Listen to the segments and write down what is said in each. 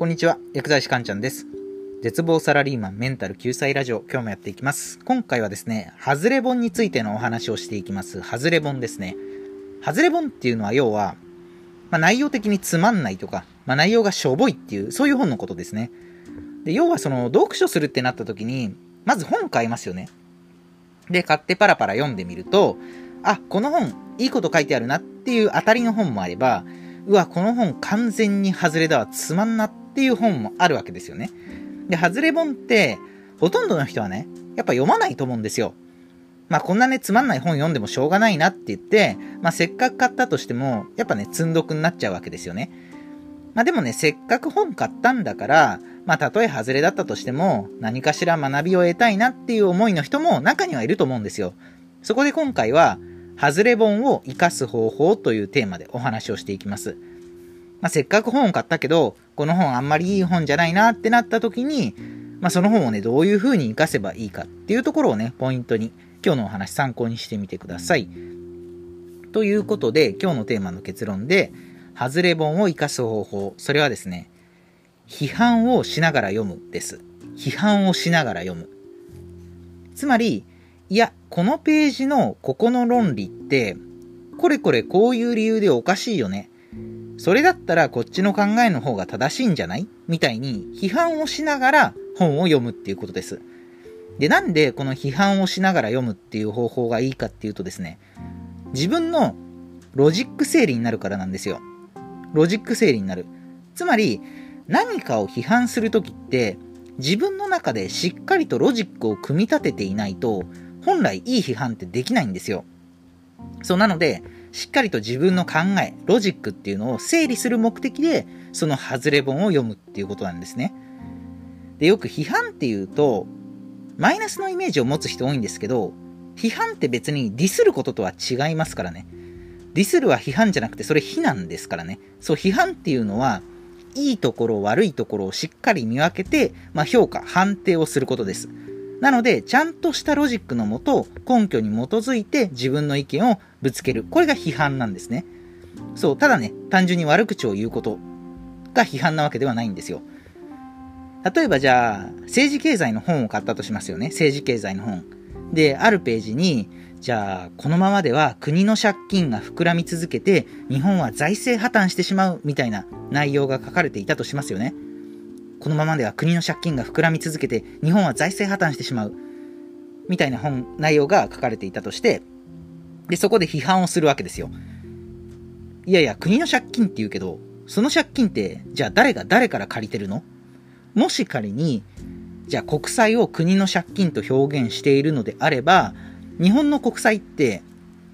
こんにちは、薬剤師かんちゃんです。絶望サラリーマンメンタル救済ラジオ、今日もやっていきます。今回はですね、ハズレ本についてのお話をしていきます。ハズレ本ですね。ハズレ本っていうのは要は、まあ、内容的につまんないとか、まあ、内容がしょぼいっていう、そういう本のことですね。で、要はその、読書するってなった時に、まず本買いますよね。で、買ってパラパラ読んでみると、あ、この本、いいこと書いてあるなっていう当たりの本もあれば、うわ、この本完全に外れだわ、つまんなっっていう本もあるわけですよね。で、外れ本って、ほとんどの人はね、やっぱ読まないと思うんですよ。まあこんなね、つまんない本読んでもしょうがないなって言って、まあせっかく買ったとしても、やっぱね、積んどくになっちゃうわけですよね。まあでもね、せっかく本買ったんだから、まあたとえ外れだったとしても、何かしら学びを得たいなっていう思いの人も中にはいると思うんですよ。そこで今回は、外れ本を活かす方法というテーマでお話をしていきます。まあ、せっかく本を買ったけど、この本あんまりいい本じゃないなってなった時に、まあ、その本をね、どういう風に活かせばいいかっていうところをね、ポイントに、今日のお話参考にしてみてください。ということで、今日のテーマの結論で、外れ本を活かす方法、それはですね、批判をしながら読むです。批判をしながら読む。つまり、いや、このページのここの論理って、これこれこういう理由でおかしいよね。それだったらこっちの考えの方が正しいんじゃない？みたいに批判をしながら本を読むっていうことです。で、なんでこの批判をしながら読むっていう方法がいいかっていうとですね、自分のロジック整理になるからなんですよ。ロジック整理になる。つまり、何かを批判するときって、自分の中でしっかりとロジックを組み立てていないと、本来いい批判ってできないんですよ。そうなので、しっかりと自分の考え、ロジックっていうのを整理する目的で、そのハズレ本を読むっていうことなんですね。で、よく批判っていうと、マイナスのイメージを持つ人多いんですけど、批判って別にディスることとは違いますからね。ディスるは批判じゃなくて、それ非難ですからね。そう、批判っていうのは、いいところ、悪いところをしっかり見分けて、まあ、評価、判定をすることです。なので、ちゃんとしたロジックのもと、根拠に基づいて自分の意見をぶつける。これが批判なんですね。そう、ただね、単純に悪口を言うことが批判なわけではないんですよ。例えばじゃあ、政治経済の本を買ったとしますよね。政治経済の本。で、あるページに、じゃあ、このままでは国の借金が膨らみ続けて、日本は財政破綻してしまうみたいな内容が書かれていたとしますよね。このままでは国の借金が膨らみ続けて、日本は財政破綻してしまう。みたいな本、内容が書かれていたとして、で、そこで批判をするわけですよ。いやいや、国の借金って言うけど、その借金って、じゃあ誰が誰から借りてるの？もし仮に、じゃあ国債を国の借金と表現しているのであれば、日本の国債って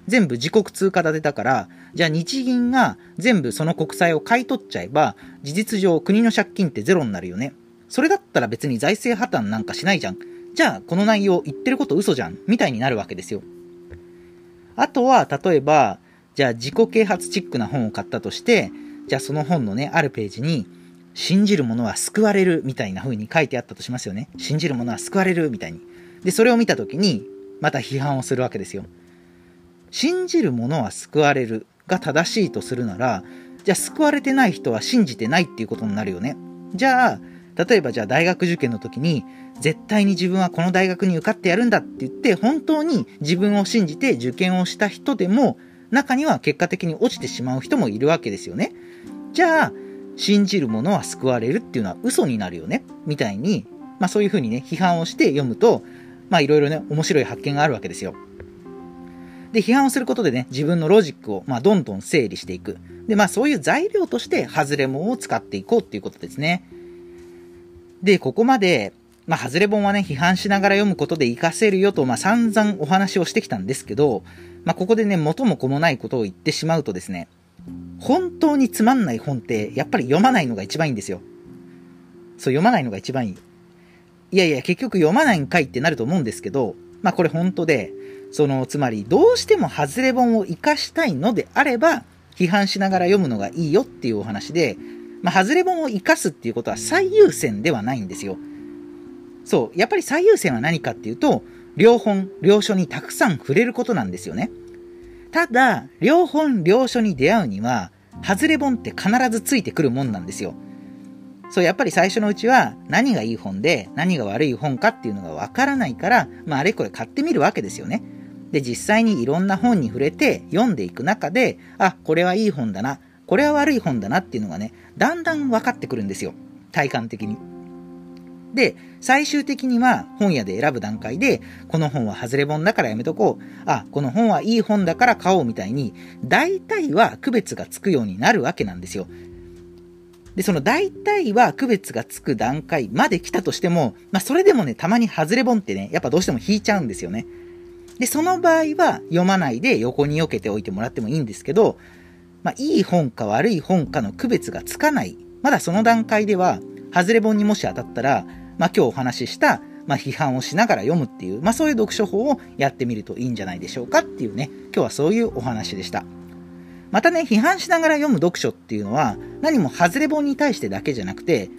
全部自国通貨建てだから、じゃあ日銀が全部その国債を買い取っちゃえば、事実上国の借金ってゼロになるよね。それだったら別に財政破綻なんかしないじゃん。じゃあこの内容言ってること嘘じゃん。みたいになるわけですよ。あとは、例えば、じゃあ自己啓発チックな本を買ったとして、じゃあその本のね、あるページに、信じる者は救われるみたいな風に書いてあったとしますよね。信じる者は救われるみたいに。で、それを見たときに、また批判をするわけですよ。信じる者は救われるが正しいとするなら、じゃあ救われてない人は信じてないっていうことになるよね。じゃあ、例えばじゃあ大学受験の時に、絶対に自分はこの大学に受かってやるんだって言って、本当に自分を信じて受験をした人でも、中には結果的に落ちてしまう人もいるわけですよね。じゃあ、信じる者は救われるっていうのは嘘になるよね。みたいに、まあそういうふうにね、批判をして読むと、まあいろいろね、面白い発見があるわけですよ。で、批判をすることでね、自分のロジックを、まあ、どんどん整理していく。で、まあ、そういう材料として、ハズレ本を使っていこうっていうことですね。で、ここまで、まあ、ハズレ本はね、批判しながら読むことで活かせるよと、まあ、散々お話をしてきたんですけど、まあ、ここでね、元も子もないことを言ってしまうとですね、本当につまんない本って、やっぱり読まないのが一番いいんですよ。そう、読まないのが一番いい。いやいや、結局読まないんかいってなると思うんですけど、まあ、これ本当で、その、つまり、どうしても外れ本を活かしたいのであれば、批判しながら読むのがいいよっていうお話で、まあ、外れ本を活かすっていうことは最優先ではないんですよ。そう、やっぱり最優先は何かっていうと、両本、両書にたくさん触れることなんですよね。ただ、両本、両書に出会うには、外れ本って必ずついてくるもんなんですよ。そう、やっぱり最初のうちは何がいい本で何が悪い本かっていうのがわからないから、まあ、あれこれ買ってみるわけですよね。で、実際にいろんな本に触れて読んでいく中で、あ、これはいい本だな、これは悪い本だなっていうのがね、だんだん分かってくるんですよ。体感的に。で、最終的には本屋で選ぶ段階で、この本は外れ本だからやめとこう。あ、この本はいい本だから買おうみたいに、大体は区別がつくようになるわけなんですよ。で、その大体は区別がつく段階まで来たとしても、まあそれでもね、たまに外れ本ってね、やっぱどうしても引いちゃうんですよね。で、その場合は読まないで横に避けておいてもらってもいいんですけど、まあいい本か悪い本かの区別がつかない。まだその段階では、外れ本にもし当たったら、まあ今日お話しした、まあ批判をしながら読むっていう、まあそういう読書法をやってみるといいんじゃないでしょうかっていうね、今日はそういうお話でした。またね、批判しながら読む読書っていうのは、何も外れ本に対してだけじゃなくて、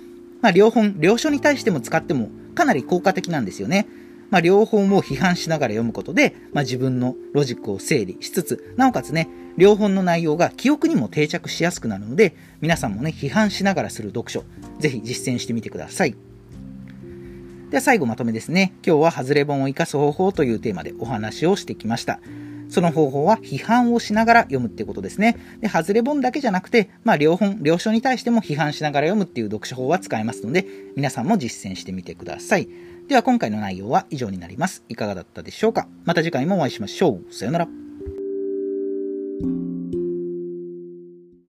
まあ、両本、両書に対しても使ってもかなり効果的なんですよね。まあ、両方を批判しながら読むことで、まあ、自分のロジックを整理しつつ、なおかつね、両本の内容が記憶にも定着しやすくなるので、皆さんもね、批判しながらする読書、ぜひ実践してみてください。では最後まとめですね。今日はハズレ本を生かす方法というテーマでお話をしてきました。その方法は批判をしながら読むっていうことですね。で、外れ本だけじゃなくて、まあ、両本、両書に対しても批判しながら読むっていう読書法は使えますので、皆さんも実践してみてください。では今回の内容は以上になります。いかがだったでしょうか？また次回もお会いしましょう。さよなら。